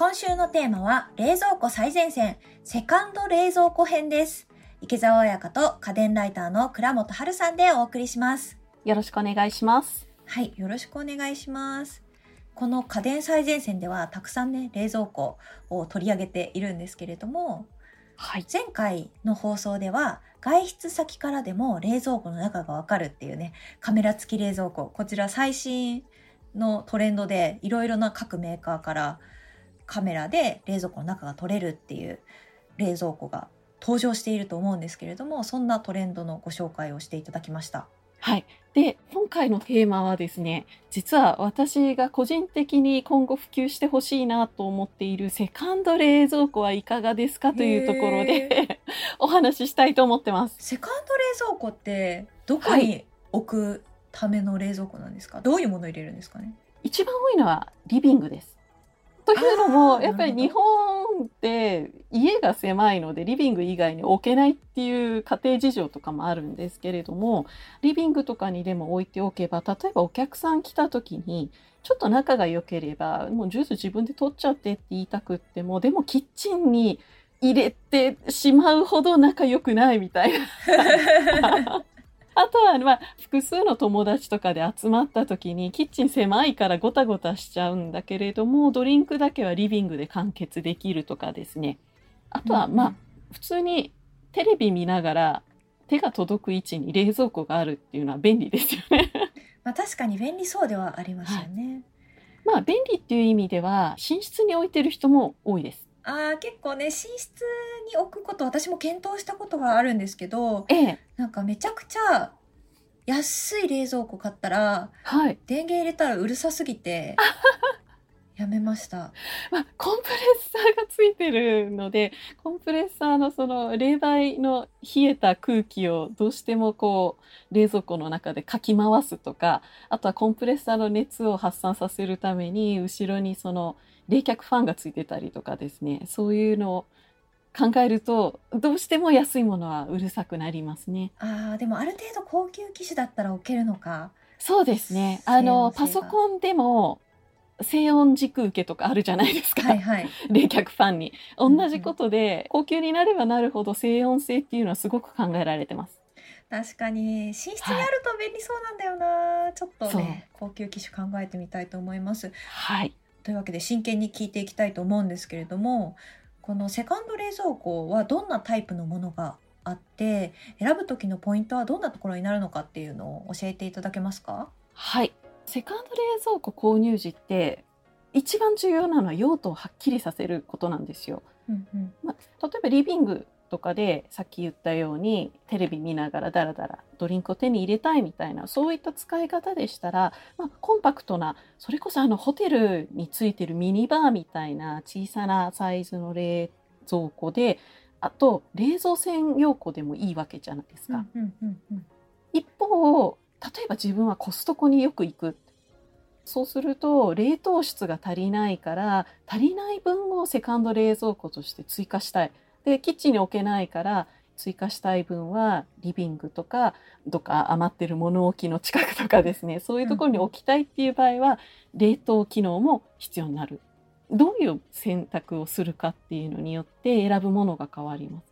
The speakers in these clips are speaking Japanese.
今週のテーマは冷蔵庫最前線セカンド冷蔵庫編です。池澤彩香と家電ライターの倉本春さんでお送りします。よろしくお願いします。はい、よろしくお願いします。この家電最前線ではたくさんね、冷蔵庫を取り上げているんですけれども、はい。前回の放送では外出先からでも冷蔵庫の中がわかるっていうね、カメラ付き冷蔵庫。こちら最新のトレンドでいろいろな各メーカーからカメラで冷蔵庫の中が撮れるっていう冷蔵庫が登場していると思うんですけれども、そんなトレンドのご紹介をしていただきました。はい。で、今回のテーマはですね、実は私が個人的に今後普及してほしいなと思っているセカンド冷蔵庫はいかがですかというところへで お話ししたいと思ってます。セカンド冷蔵庫ってどこにはい置くための冷蔵庫なんですか、どういうものを入れるんですかね？一番多いのはリビングです。というのも、やっぱり日本って家が狭いのでリビング以外に置けないっていう家庭事情とかもあるんですけれども、リビングとかにでも置いておけば、例えばお客さん来た時に、ちょっと仲が良ければ、もうジュース自分で取っちゃってって言いたくっても、でもキッチンに入れてしまうほど仲良くないみたいな。あとは、まあ、複数の友達とかで集まった時に、キッチン狭いからゴタゴタしちゃうんだけれども、ドリンクだけはリビングで完結できるとかですね。あとは、まあ、普通にテレビ見ながら手が届く位置に冷蔵庫があるっていうのは便利ですよね。まあ確かに便利そうではありますよね。まあ、便利っていう意味では、寝室に置いてる人も多いです。ああ結構ね寝室に置くこと私も検討したことがあるんですけどええ。なんかめちゃくちゃ安い冷蔵庫買ったらはい。電源入れたらうるさすぎて やめました。まあ、コンプレッサーがついてるので、コンプレッサーのその冷媒の冷えた空気をどうしてもこう冷蔵庫の中でかき回すとか、あとはコンプレッサーの熱を発散させるために後ろにその冷却ファンがついてたりとかですね、そういうのを考えるとどうしても安いものはうるさくなりますね。ああでもある程度高級機種だったら置けるのか。そうですね。あの、パソコンでも静音軸受けとかあるじゃないですか。はいはい。冷却ファンにうん同じことで、高級になればなるほど静音性っていうのはすごく考えられてます。確かに寝室にあると便利そうなんだよな、ちょっとね高級機種考えてみたいと思います。はい。というわけで真剣に聞いていきたいと思うんですけれどもこのセカンド冷蔵庫はどんなタイプのものがあって選ぶ時のポイントはどんなところになるのかっていうのを教えていただけますか？はい。セカンド冷蔵庫購入時って一番重要なのは用途をはっきりさせることなんですよ。うんうんまあ、例えばリビングとかでさっき言ったようにテレビ見ながらダラダラドリンクを手に入れたいみたいなそういった使い方でしたら、まあ、コンパクトなそれこそあのホテルについてるミニバーみたいな小さなサイズの冷蔵庫であと冷蔵専用庫でもいいわけじゃないですか。うんうんうん一方例えば自分はコストコによく行く。そうすると冷凍室が足りないから足りない分をセカンド冷蔵庫として追加したいでキッチンに置けないから追加したい分はリビングとかどっか余ってる物置の近くとかですね。そういうところに置きたいっていう場合は冷凍機能も必要になる。どういう選択をするかっていうのによって選ぶものが変わります。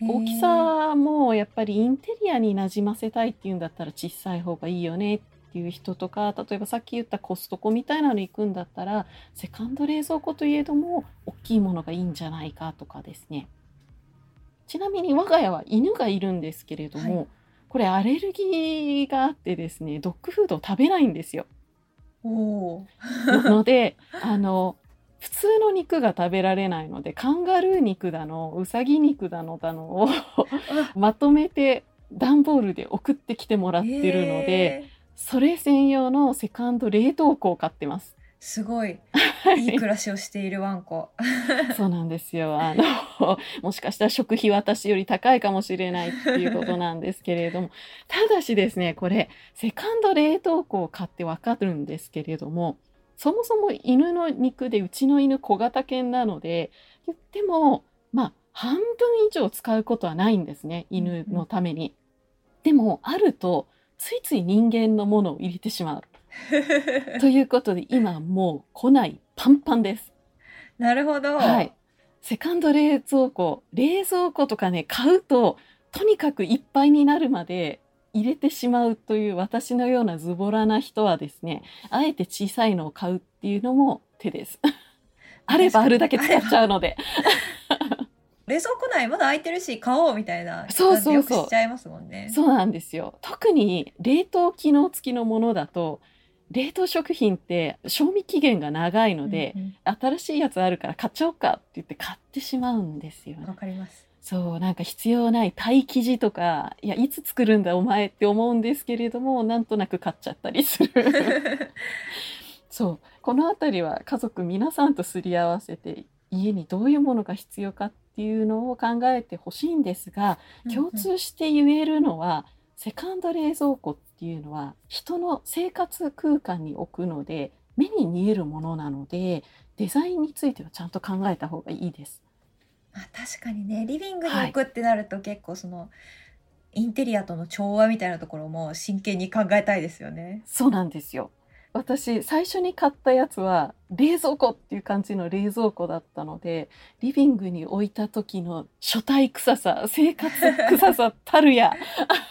大きさもやっぱりインテリアになじませたいっていうんだったら小さい方がいいよねっていう人とか例えばさっき言ったコストコみたいなの行くんだったらセカンド冷蔵庫といえども大きいものがいいんじゃないかとかですね。ちなみに我が家は犬がいるんですけれども、はい。これアレルギーがあってですねドッグフードを食べないんですよ。おー。なので あの普通の肉が食べられないのでカンガルー肉だのウサギ肉だのだのを まとめて段ボールで送ってきてもらってるので、へーそれ専用のセカンド冷凍庫を買ってます。すごいいい暮らしをしているワンコ そうなんですよ。あの、もしかしたら食費私より高いかもしれないっていうことなんですけれども、ただしですね、これ、セカンド冷凍庫を買ってわかるんですけれども、そもそも犬の肉でうちの犬小型犬なので、言っても、まあ、半分以上使うことはないんですね、犬のために。でも、あると、ついつい人間のものを入れてしまう。ということで、今もう庫内パンパンです。なるほど。はい。セカンド冷蔵庫、冷蔵庫とかね、買うと、とにかくいっぱいになるまで入れてしまうという私のようなズボラな人はですね、あえて小さいのを買うっていうのも手です。あればあるだけ使っちゃうので。冷蔵庫内まだ空いてるし買おうみたいなそうそうしちゃいますもんね。そうなんですよ。特に冷凍機能付きのものだと、冷凍食品って賞味期限が長いので、うんうん新しいやつあるから買っちゃおうかって言って買ってしまうんですよねわ。かります。そう、なんか必要ないパイ生地とか、いや、いつ作るんだお前って思うんですけれども、なんとなく買っちゃったりする。そう、このあたりは家族皆さんとすり合わせて、家にどういうものが必要かっていうのを考えてほしいんですが、共通して言えるのは、セカンド冷蔵庫っていうのは人の生活空間に置くので目に見えるものなのでデザインについてはちゃんと考えた方がいいです。まあ、確かにねリビングに置くってなると結構その、インテリアとの調和みたいなところも真剣に考えたいですよね。そうなんですよ。私最初に買ったやつは冷蔵庫っていう感じの冷蔵庫だったのでリビングに置いた時の書体臭さ生活臭さたるや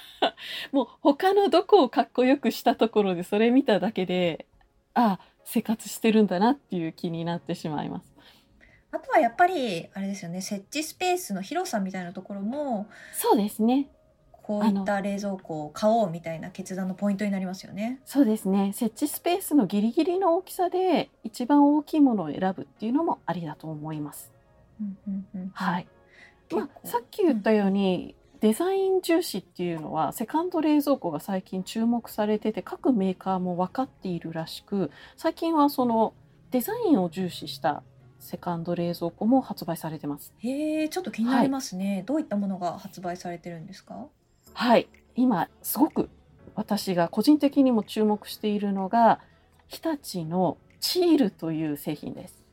もう他のどこをかっこよくしたところでそれ見ただけであ生活してるんだなっていう気になってしまいます。あとはやっぱりあれですよね設置スペースの広さみたいなところもそうですねこういった冷蔵庫を買おうみたいな決断のポイントになりますよね。そうですね。設置スペースのギリギリの大きさで一番大きいものを選ぶっていうのもありだと思います。うんうんうん。はい。まあ、さっき言ったように、デザイン重視っていうのはセカンド冷蔵庫が最近注目されてて各メーカーも分かっているらしく最近はそのデザインを重視したセカンド冷蔵庫も発売されてます。へえちょっと気になりますね、どういったものが発売されてるんですか？はい今すごく私が個人的にも注目しているのが日立のチールという製品です。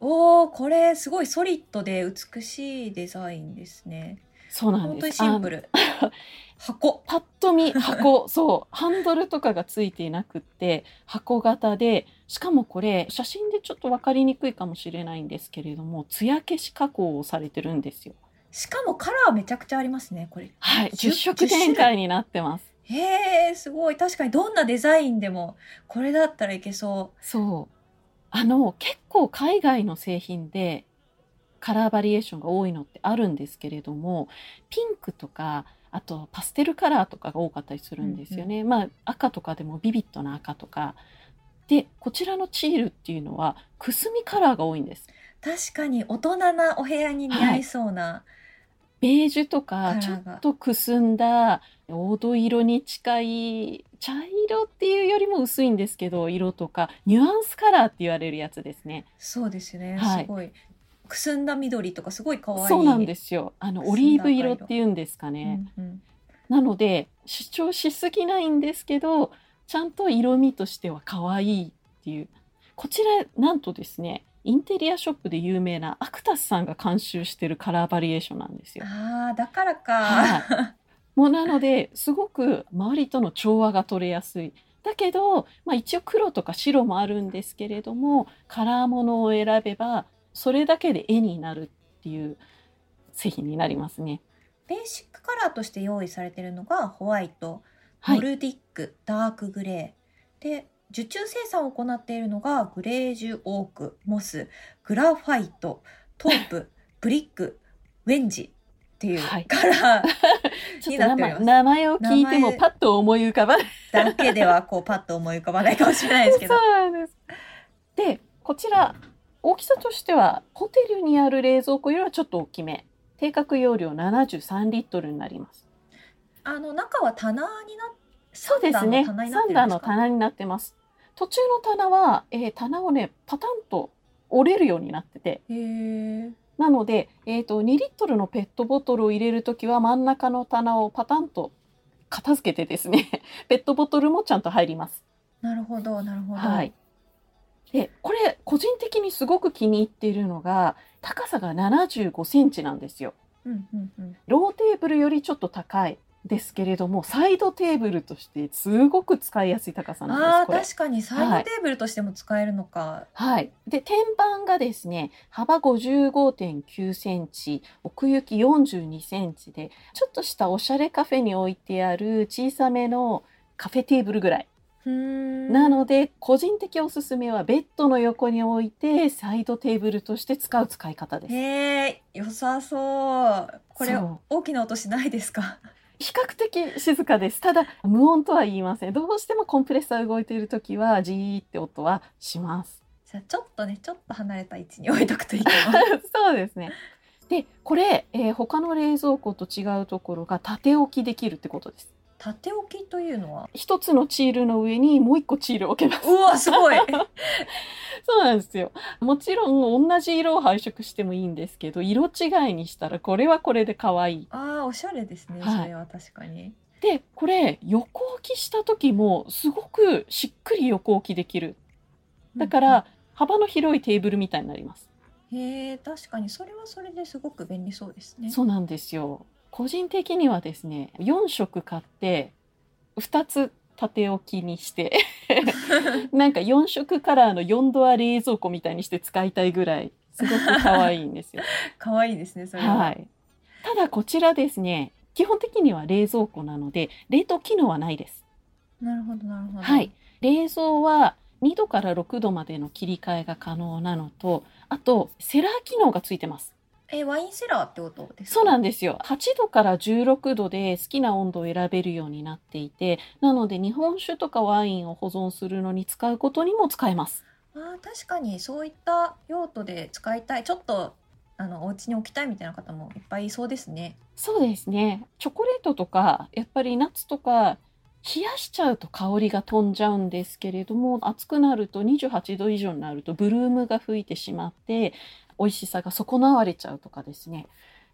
おーこれすごいソリッドで美しいデザインですねそうなん本当にです。あシンプル 箱パッと見 箱そうハンドルとかがついていなくって箱型でしかもこれ写真でちょっと分かりにくいかもしれないんですけれども艶消し加工をされてるんですよ。しかもカラーめちゃくちゃありますねこれ。はい、10 10色展開になってます。へえすごい。確かにどんなデザインでもこれだったらいけそそう。あの結構海外の製品でカラーバリエーションが多いのってあるんですけれどもピンクとかあとパステルカラーとかが多かったりするんですよね。まあ赤とかでもビビッドな赤とか。でこちらのチールっていうのはくすみカラーが多いんです。う確かに大人なお部屋に似合いそうな、ベージュとかちょっとくすんだ黄土色に近い茶色っていうよりも薄いんですけど色とかニュアンスカラーって言われるやつですね。そうですね、はい。すごい。くすんだ緑とかすごい可愛い。そうなんですよ。あのオリーブ色っていうんですかうね。んうん。なので主張しすぎないんですけどちゃんと色味としては可愛いっていう。こちらなんとですねインテリアショップで有名なアクタスさんが監修してるカラーバリエーションなんですよ。あーだからか、はもうなのですごく周りとの調和が取れやすい。だけど、まあ、一応黒とか白もあるんですけれどもカラーものを選べばそれだけで絵になるっていう製品になりますね。ベーシックカラーとして用意されてるのがホワイト、はい、ノルディックダークグレーで受注生産を行っているのがグレージュオークモスグラファイトトープ ブリックウェンジっていうはいカラーになっております 名前を聞いてもパッと思い浮かばない。だけではこうパッと思い浮かばないかもしれないですけど そうなんです。で、こちら大きさとしてはホテルにある冷蔵庫よりはちょっと大きめ。定格容量73リットルになります。あの中は棚になそうですね。サンダーの棚になってます。途中の棚は、えー棚をねパタンと折れるようになってて、なので、えー、と2リットルのペットボトルを入れるときは真ん中の棚をパタンと片付けてですね、ペットボトルもちゃんと入ります。なるほどなるほど、はい。で、これ個人的にすごく気に入っているのが高さが75センチなんですよ。うんうんうんローテーブルよりちょっと高い。ですけれどもサイドテーブルとしてすごく使いやすい高さなんです確かにサイドテーブルとしても使えるのか、はい。で、天板がですね、幅55.9センチ、奥行き42センチで、ちょっとしたおしゃれカフェに置いてある小さめのカフェテーブルぐらい。なので、個人的おすすめはベッドの横に置いて、サイドテーブルとして使う使い方です。へえ良さそう。これ大きな音しないですか？比較的静かです。ただ、無音とは言いません。どうしてもコンプレッサー動いているときは、ジーって音はします。じゃあちょっとねちょっと離れた位置に置いとくといいかも そうですね。で、これ、えー他の冷蔵庫と違うところが縦置きできるってことです。縦置きというのは？一つのチールの上にもう一個チールを置けます。うわすごい そうなんですよ。もちろん同じ色を配色してもいいんですけど、色違いにしたらこれはこれで可愛い。ああおしゃれですね、はいそれは確かにで、これ横置きした時もすごくしっくり横置きできる。だから幅の広いテーブルみたいになります。へえ確かにそれはそれですごく便利そうですねそうなんですよ。個人的にはですね、4色買って2つ縦置きにして なんか4色カラーの4ドア冷蔵庫みたいにして使いたいぐらいすごく可愛いんですよ。可愛いですねそれは、はい。ただこちらですね、基本的には冷蔵庫なので冷凍機能はないです。なるほどなるほどはい。冷蔵は2度から6度までの切り替えが可能なのと、あとセラー機能がついてます。えワインセラーってこと？ですか？そうなんですよ。8度から16度で好きな温度を選べるようになっていて、なので日本酒とかワインを保存するのに使うことにも使えます。あー確かにそういった用途で使いたいちょっとあのお家に置きたいみたいな方もいっぱいいそうですねそうですね。チョコレートとか、やっぱりナッツとか、冷やしちゃうと香りが飛んじゃうんですけれども、暑くなると28度以上になるとブルームが吹いてしまって、美味しさが損なわれちゃうとかですね。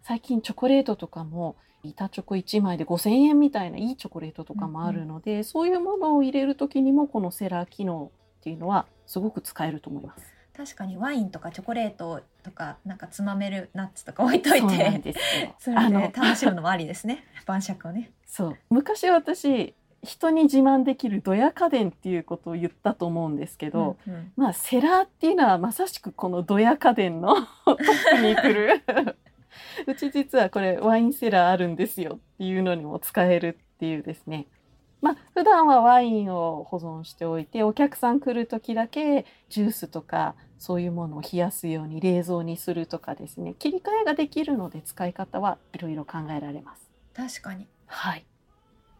最近チョコレートとかも、板チョコ1枚で5000円みたいないいチョコレートとかもあるので、そういうものを入れる時にもこのセラー機能っていうのはすごく使えると思います。確かにワインとかチョコレートとかなんかつまめるナッツとか置いといそうなんてですよ。それあので楽しむのもありですね晩酌をねそう昔私人に自慢できるドヤ家電っていうことを言ったと思うんですけど、うんうん。まあセラーっていうのはまさしくこのドヤ家電のトップに来る。うち実はこれワインセラーあるんですよっていうのにも使えるっていうですね。まあ普段はワインを保存しておいてお客さん来る時だけジュースとかそういうものを冷やすように冷蔵にするとかですね。切り替えができるので使い方はいろいろ考えられます。確かに。はい。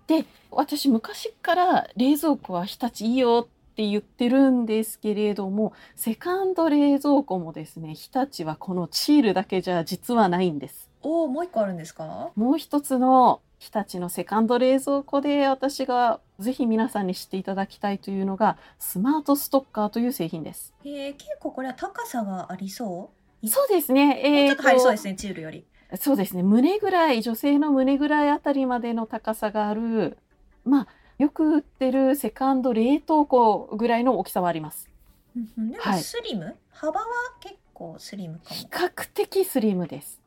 で、私昔から冷蔵庫は日立いいよって言ってるんですけれども、セカンド冷蔵庫もですね、日立はこのチールだけじゃ実はないんです。おおもう一個あるんですか？もう一つの日立のセカンド冷蔵庫で私がぜひ皆さんに知っていただきたいというのが、スマートストッカーという製品です。えー、結構これは高さがありそう？そうですね。えーとちょっと入りそうですねチールよりそうですね。胸ぐらい女性の胸ぐらいあたりまでの高さがあるまあよく売ってるセカンド冷凍庫ぐらいの大きさはあります。うんうん。でもはい。スリム、幅は結構スリムか比も較的スリムです。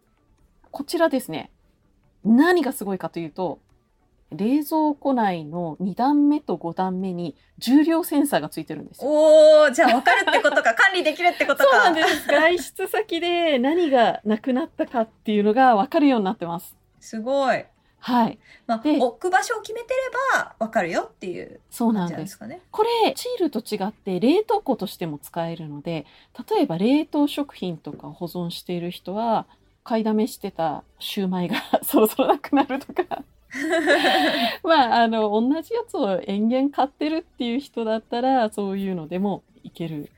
こちらですね。何がすごいかというと冷蔵庫内の2段目と5段目に重量センサーがついてるんですよ。おおじゃあ分かるってことか。管理できるってことか。そうなんです。外出先で何がなくなったかっていうのが分かるようになってます。すごい。はい。まあ、で置く場所を決めてれば分かるよっていう感そうなんです。すかね。これチールと違って冷凍庫としても使えるので例えば冷凍食品とかを保存している人は買いだめしてたシューマイが そろそろなくなるとか まああの同じやつを延々買ってるっていう人だったらそういうのでもいける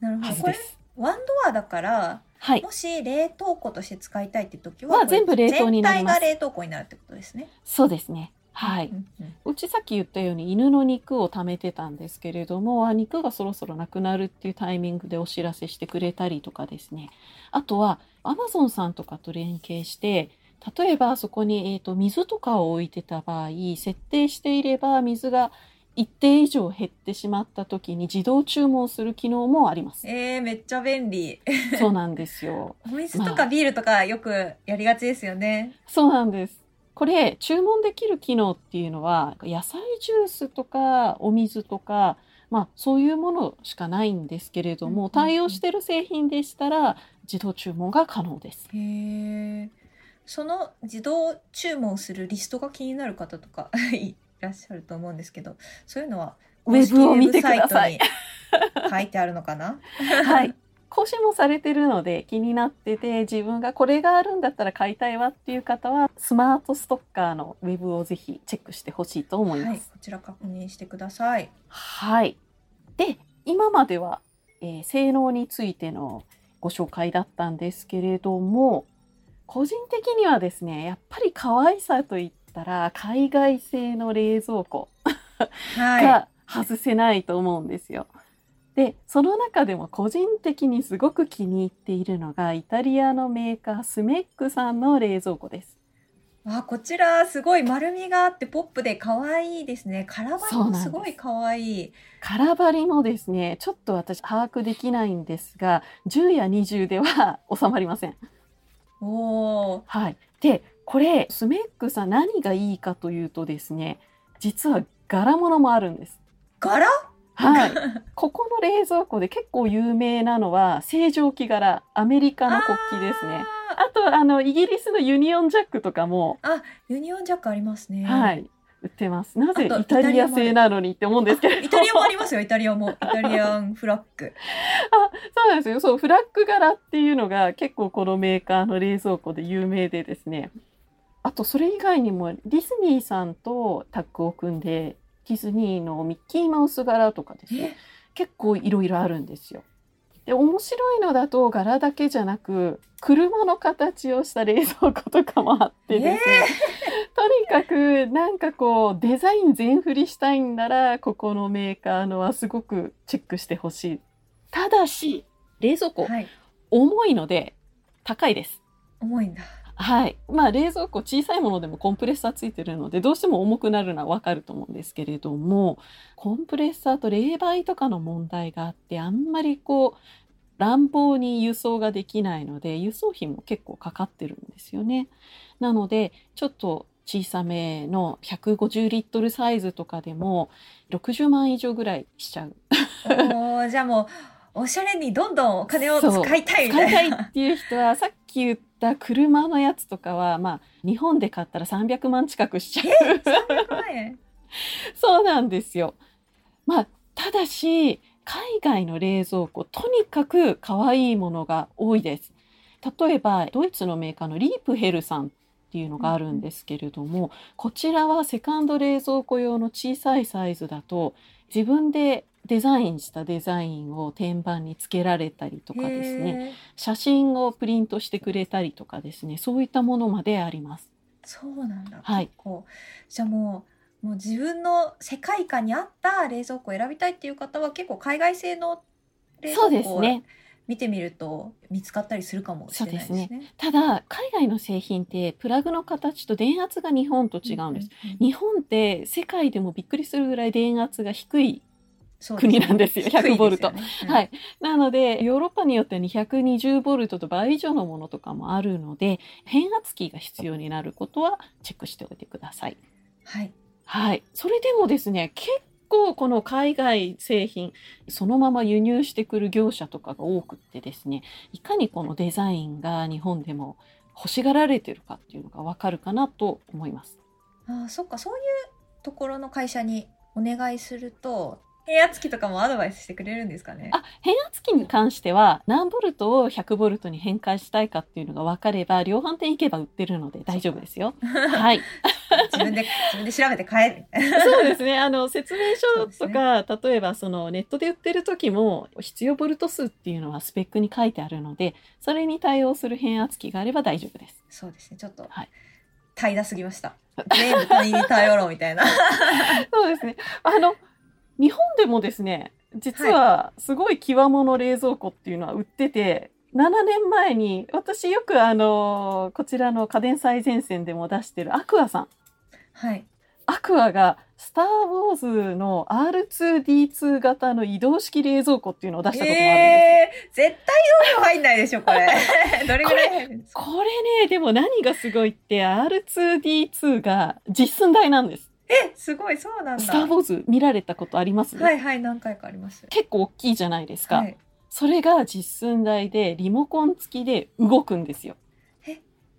なるほど。これはずです。ワンドアだから、はいもし冷凍庫として使いたいって時は、は全部冷凍になります全体が冷凍庫になるってことですね。そうですねはい、うんうんうちさっき言ったように犬の肉を貯めてたんですけれどもあ肉がそろそろなくなるっていうタイミングでお知らせしてくれたりとかですねあとはアマゾンさんとかと連携して例えばそこに、えー、と水とかを置いてた場合設定していれば水が一定以上減ってしまった時に自動注文する機能もあります。えー、めっちゃ便利。そうなんですよ。お水とかビールとかよくやりがちですよね。そうなんです。これ注文できる機能っていうのは野菜ジュースとかお水とかまあそういうものしかないんですけれども、対応してる製品でしたら自動注文が可能です。へえ。その自動注文するリストが気になる方とか いらっしゃると思うんですけど、そういうのはウェブを見てください書いてあるのかな？はい。更新もされてるので気になってて自分がこれがあるんだったら買いたいわっていう方はスマートストッカーのウェブをぜひチェックしてほしいと思いはい、こます。ちら確認してください。はい。で、今までは、えー性能についてのご紹介だったんですけれども個人的にはですねやっぱり可愛さといったら海外製の冷蔵庫はい。が外せないと思うんですよ。でその中でも個人的にすごく気に入っているのがイタリアのメーカースメックさんの冷蔵庫です。あ、こちらすごい丸みがあってポップで可愛いですね。空張りもすごい可愛い。空張りもですねちょっと私把握できないんですが10や20では収まりません。おお。はい、でこれスメックさん何がいいかというとですね実は柄物もあるんです。柄？はい、ここの冷蔵庫で結構有名なのは正常期柄アメリカの国旗ですね。ああとあのイギリスのユニオンジャックとかも、ー。あ、ユニオンジャックありますね。はい、売ってます。なぜイタリア製なのにって思うんですけれども。イタリアもありますよ。イタリアもイタリアンフラッグ。あ、そうなんですよ。そう、フラッグ柄っていうのが結構このメーカーの冷蔵庫で有名でですね。あとそれ以外にもディズニーさんとタッグを組んで、ディズニーのミッキーマウス柄とかですね。結構いろいろあるんですよ。で、面白いのだと柄だけじゃなく、車の形をした冷蔵庫とかもあってですね。とにかくなんかこうデザイン全振りしたいんならここのメーカーのはすごくチェックしてほしい。ただし冷蔵庫はい。重いので高いです。重いんだ。はい。まあ冷蔵庫小さいものでもコンプレッサーついてるのでどうしても重くなるのはわかると思うんですけれどもコンプレッサーと冷媒とかの問題があってあんまりこう乱暴に輸送ができないので輸送費も結構かかってるんですよね。なのでちょっと小さめの150リットルサイズとかでも60万以上ぐらいしちゃう。おお、じゃあもうおしゃれにどんどんお金を使いたいみ使たいな。いたいっていう人はさっき言った車のやつとかはまあ日本で買ったら300万近くしちゃう。300万円。そうなんですよ。まあただし海外の冷蔵庫とにかく可愛いものが多いです。例えばドイツのメーカーのリープヘルさんっていうのがあるんですけれども、こちらはセカンド冷蔵庫用の小さいサイズだと自分でデザインしたデザインを天板につけられたりとかですね。写真をプリントしてくれたりとかですねそういったものまであります。そうなんだ。はい結構じゃあもうもう自分の世界観に合った冷蔵庫を選びたいっていう方は結構海外製の冷そう蔵庫をですね見てみると見つかったりするかもしれないですね。そうただ海外の製品ってプラグの形と電圧が日本と違うんです。うんうん日本って世界でもびっくりするぐらい電圧が低いそう国なんですよ低い100ボルトねうんはい。なので、ヨーロッパによっては220ボルトと倍以上のものとかもあるので、変圧器が必要になることはチェックしておいてください。はい。はい。それでもですね、結構この海外製品、そのまま輸入してくる業者とかが多くってですね、いかにこのデザインが日本でも欲しがられてるかっていうのがわかるかなと思います。ああ、そっか、そういうところの会社にお願いすると、変圧器とかもアドバイスしてくれるんですかね？あ、変圧器に関しては何ボルトを100ボルトに変換したいかっていうのが分かれば量販店行けば売ってるので大丈夫ですよ。はい。自分で、自分で調べて買え。そうですね。あの説明書とか、例えばそのネットで売ってる時も必要ボルト数っていうのはスペックに書いてあるので、それに対応する変圧器があれば大丈夫です。そうですね、ちょっと、はい怠惰すぎました。全部他人に頼ろうみたいな。そうですね。あの日本でもですね、実はすごい極物冷蔵庫っていうのは売ってて、7年前に私よくあのこちらの家電最前線でも出してるアクアさん。はい。アクアがスター・ウォーズの R2D2 型の移動式冷蔵庫っていうのを出したこともあるんですよ。えー、絶対容量入んないでしょ、これ。どれぐらい入るんですか？これね、でも何がすごいって R2D2 が実寸大なんです。え、すごい、そうなんだ。スター・ウォーズ見られたことあります、はいはい、何回かあります。結構大きいじゃないですか。はい。それが実寸大でリモコン付きで動くんですよ。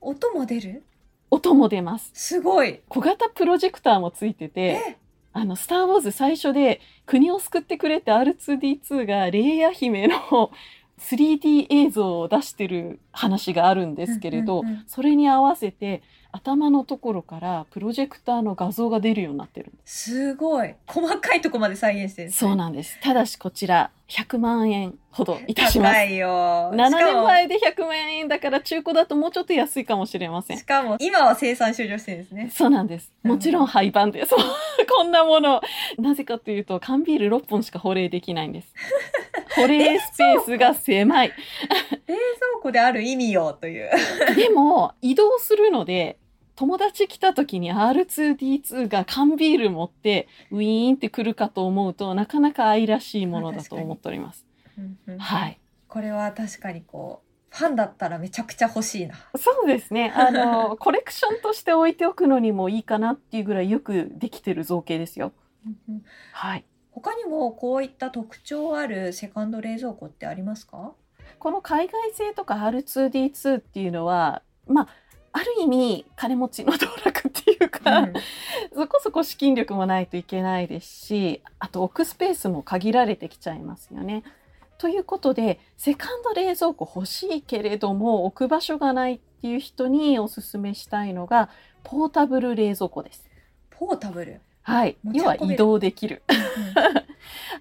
音も出る？音も出ます。すごい。小型プロジェクターもついてて、え、あの、スター・ウォーズ最初で国を救ってくれて R2D2 がレイヤ姫の 3D 映像を出してる話があるんですけれど、うんうんうんそれに合わせて頭のところからプロジェクターの画像が出るようになってるす。すごい。細かいとこまで再現してるねそうなんです。ただしこちら100万円ほどいたします高。いよ。7しかも年前で100万円だから中古だともうちょっと安いかもしれませんし。かも、今は生産終了してるんですね。そうなんです。もちろん廃盤です。こんなもの。なぜかというと、缶ビール6本しか保冷できないんです。保冷スペースが狭い。冷蔵庫である意味よ、という。でも、移動するので、友達来た時に R2D2 が缶ビール持ってウィーンって来るかと思うとなかなか愛らしいものだと思っております。うんうんはい。これは確かにこう、ファンだったらめちゃくちゃ欲しいな。そうですね。あの、コレクションとして置いておくのにもいいかなっていうぐらいよくできてる造形ですよ。はい。他にもこういった特徴あるセカンド冷蔵庫ってありますか？この海外製とか R2D2 っていうのは、まあ、ある意味金持ちの道楽っていうか、うんそこそこ資金力もないといけないですしあと置くスペースも限られてきちゃいますよね。ということでセカンド冷蔵庫欲しいけれども置く場所がないっていう人におすすめしたいのがポータブル冷蔵庫です。ポータブル？はい、要は移動できる。うん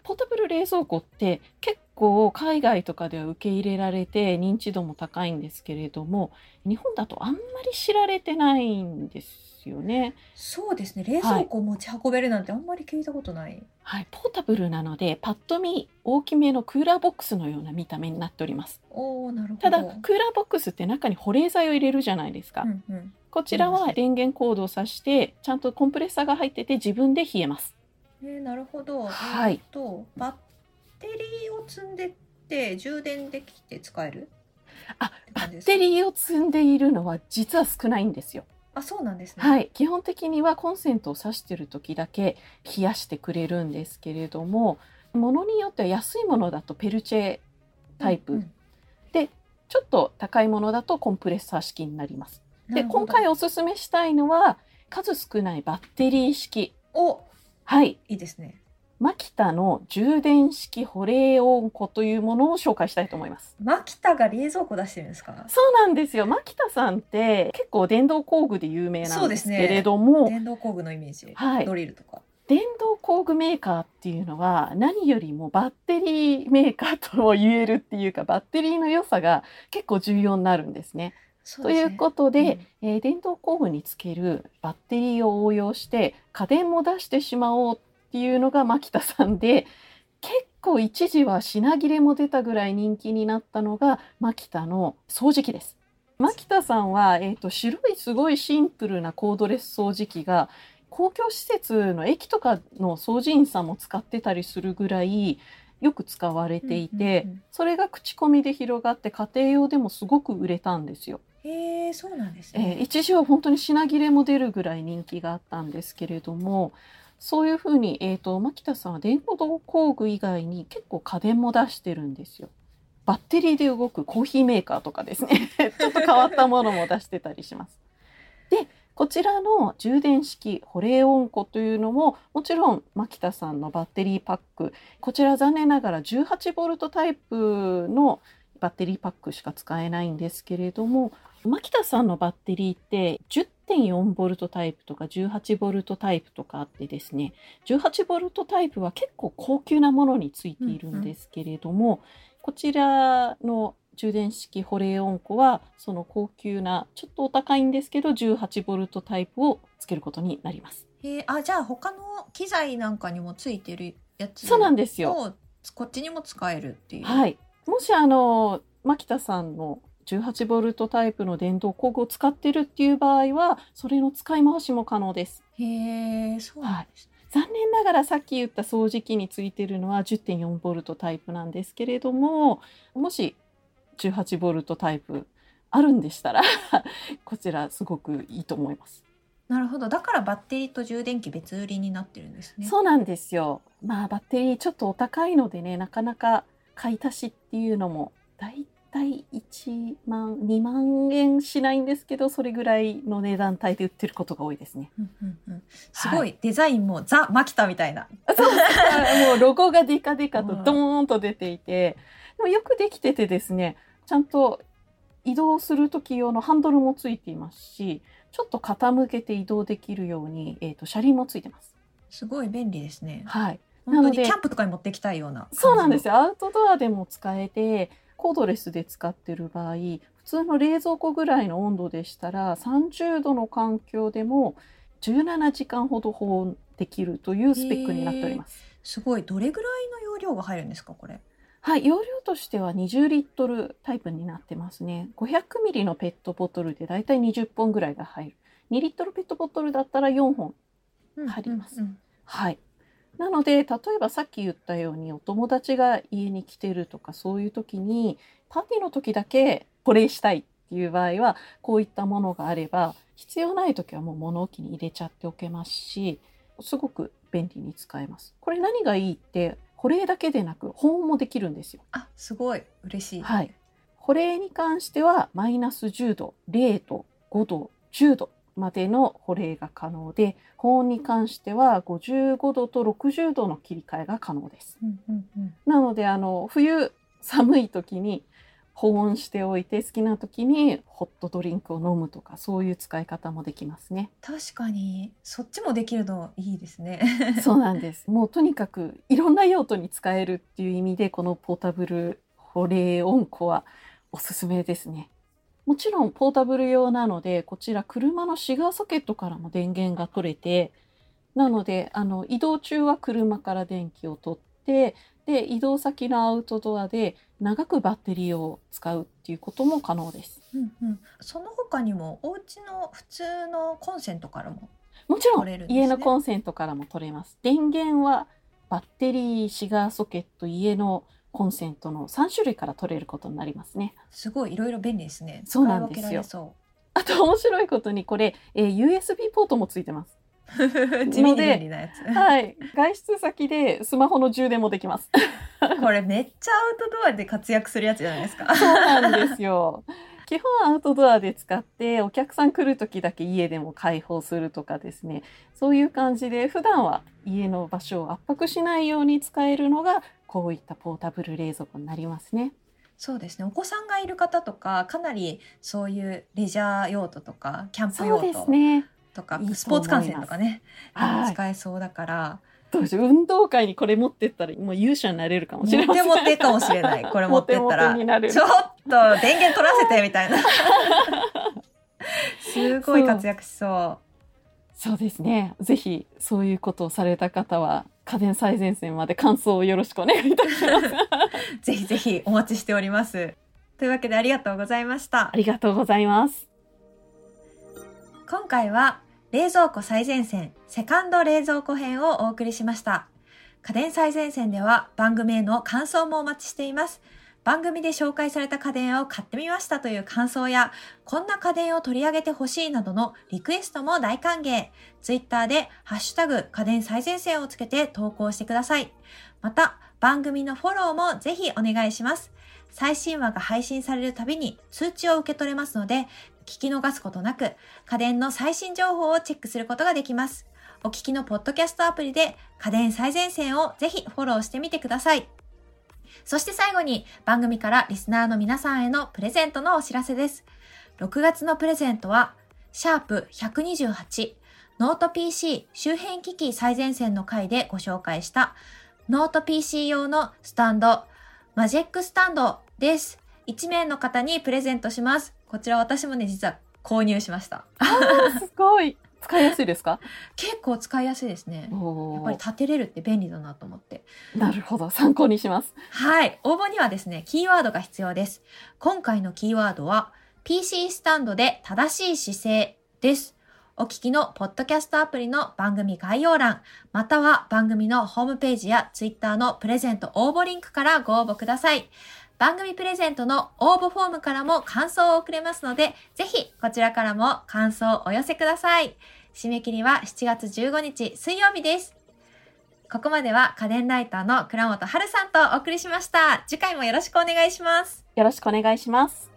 ポータブル冷蔵庫って結構海外とかでは受け入れられて認知度も高いんですけれども日本だとあんまり知られてないんですよね。そうですね。冷蔵庫持ち運べるなんてあんまり聞いたことない。はい、ポータブルなのでパッと見大きめのクーラーボックスのような見た目になっております。おおなるほど。ただクーラーボックスって中に保冷剤を入れるじゃないですか。うんうん。こちらは電源コードを挿してちゃんとコンプレッサーが入ってて自分で冷えます。えー、なるほど。はいとバッテリーを積んでって充電できて使える？あバッテリーを積んでいるのは実は少ないんですよ。あそうなんですね。はい、基本的にはコンセントを挿してる時だけ冷やしてくれるんですけれどもものによっては安いものだとペルチェタイプ、うんちょっと高いものだとコンプレッサー式になります。で今回おすすめしたいのは数少ないバッテリー式おはいいいですね。マキタの充電式保冷温庫というものを紹介したいと思います。マキタが冷蔵庫出してるんですか？そうなんですよ。マキタさんって結構電動工具で有名なんですけれども、電動工具のイメージ。はいドリルとか。電動工具メーカーっていうのは何よりもバッテリーメーカーとも言えるっていうかバッテリーの良さが結構重要になるんですね。ねということで、えー電動工具につけるバッテリーを応用して家電も出してしまおうっていうのが牧田さんで結構一時は品切れも出たぐらい人気になったのが牧田の掃除機です。牧田さんは、えー、と白いすごいシンプルなコードレス掃除機が公共施設の駅とかの掃除員さんも使ってたりするぐらいよく使われていて、うんうんそれが口コミで広がって家庭用でもすごく売れたんですよ。へえそうなんですえー。一時は本当に品切れも出るぐらい人気があったんですけれどもそういうふうに、えー、と牧田さんは電動工具以外に結構家電も出してるんですよ。バッテリーで動くコーヒーメーカーとかですね ちょっと変わったものも出してたりします。でこちらの充電式保冷温庫というのももちろん牧田さんのバッテリーパックこちら残念ながら 18V タイプのバッテリーパックしか使えないんですけれども牧田さんのバッテリーって10.4ボルトタイプとか18ボルトタイプとかあってですね18ボルトタイプは結構高級なものについているんですけれども、こちらの充電式保冷温庫はその高級なちょっとお高いんですけど18ボルトタイプをつけることになります。へえあじゃあ他の機材なんかにもついてるやつそうなんですよ。をこっちにも使えるっていう。はい。もしあの牧田さんの 18V タイプの電動工具を使ってるっていう場合はそれの使い回しも可能です。へえ、そうなんですね。残念ながらさっき言った掃除機についてるのは 10.4V タイプなんですけれどももし 18V タイプあるんでしたら こちらすごくいいと思います。なるほど。だからバッテリーと充電器別売りになってるんですね。そうなんですよ。まあバッテリーちょっとお高いのでねなかなか買い足しっていうのもだいたい1万2万円しないんですけどそれぐらいの値段帯で売ってることが多いですね。うんうんうんすごい、デザインもザ・マキタみたいな。もうロゴがデカデカとドーンと出ていて、でもよくできててですねちゃんと移動する時用のハンドルもついていますしちょっと傾けて移動できるように、えー、と車輪もついてます。すごい便利ですね。はい、本当なのでにキャンプとかに持ってきたいような。そうなんですよ。よアウトドアでも使えてコードレスで使ってる場合普通の冷蔵庫ぐらいの温度でしたら30度の環境でも17時間ほど保温できるというスペックになっております。すごい。どれぐらいの容量が入るんですか、これ？はい、容量としては20リットルタイプになってますね。500ミリのペットボトルでだいたい20本ぐらいが入る。2リットルペットボトルだったら4本。入りますうんうんはい。なので、例えばさっき言ったようにお友達が家に来てるとかそういう時にパーティーの時だけこれしたいっていう場合はこういったものがあれば必要ない時はもう物置に入れちゃっておけますしすごく便利に使えます。これ何がいいって保冷だけでなく保温もできるんですよ。あ、すごい。嬉しい。はい。保冷に関してはマイナス10度、0度、5度、10度までの保冷が可能で、保温に関しては55度と60度の切り替えが可能です。うんうんうん。なので、あの、冬寒い時に保温しておいて好きな時にホットドリンクを飲むとかそういう使い方もできますね。確かに、そっちもできるのいいですね。そうなんです。もうとにかくいろんな用途に使えるっていう意味でこのポータブル保冷温庫はおすすめですね。もちろんポータブル用なのでこちら車のシガーソケットからも電源が取れてなのであの移動中は車から電気を取ってで移動先のアウトドアで長くバッテリーを使うっていうことも可能です。うんうん。その他にも、お家の普通のコンセントからも。もちろん取れるんですね家のコンセントからも取れます。電源はバッテリー、シガーソケット、家のコンセントの3種類から取れることになりますね。すごい、いろいろ便利ですね。そうなんですよあと面白いことにこれ、えー USB ポートもついてます。う。地味に便利なやつ。はい。外出先でスマホの充電もできます。これめっちゃアウトドアで活躍するやつじゃないですか。そうなんですよ。基本アウトドアで使ってお客さん来る時だけ家でも開放するとかですねそういう感じで普段は家の場所を圧迫しないように使えるのがこういったポータブル冷蔵庫になりますね。そうですね。お子さんがいる方とか、かなりそういうレジャー用途とか、キャンプ用途ね。とか、いいと思いますスポーツ観戦とかね、はい使えそうだから、どうしよう運動会にこれ持ってったらもう勇者になれるかもしれません。モテモテかもしれない。これ持ってったら。ちょっと電源取らせてみたいな。すごい活躍しそそうですね。ぜひそういうことをされた方は家電最前線まで感想をよろしくお願いいたします。う。ぜひぜひお待ちしております。というわけでありがとうございましたあ。りがとうございます。今回は冷蔵庫最前線セカンド冷蔵庫編をお送りしました。家電最前線では番組への感想もお待ちしています。番組で紹介された家電を買ってみましたという感想や、こんな家電を取り上げてほしいなどのリクエストも大歓迎。ツイッターでハッシュタグ家電最前線をつけて投稿してください。また、番組のフォローもぜひお願いします。最新話が配信されるたびに通知を受け取れますので、聞き逃すことなく、家電の最新情報をチェックすることができます。お聞きのポッドキャストアプリで家電最前線をぜひフォローしてみてください。そして最後に番組からリスナーの皆さんへのプレゼントのお知らせです。6月のプレゼントは、シャープ128ノート PC 周辺機器最前線の回でご紹介したノート PC 用のスタンド、マジェックスタンドです。1名の方にプレゼントします。こちら私もね、実は購入しました。すごい。使いやすいですか？結構使いやすいですね。おやっぱり立てれるって便利だなと思って。なるほど。参考にします。はい。応募にはですね、キーワードが必要です。今回のキーワードは、PC スタンドで正しい姿勢です。お聞きのポッドキャストアプリの番組概要欄、または番組のホームページや Twitter のプレゼント応募リンクからご応募ください。番組プレゼントの応募フォームからも感想を送れますので、ぜひこちらからも感想をお寄せください。締め切りは7月15日水曜日です。ここまでは家電ライターの倉本春さんとお送りしました。次回もよろしくお願いします。よろしくお願いします。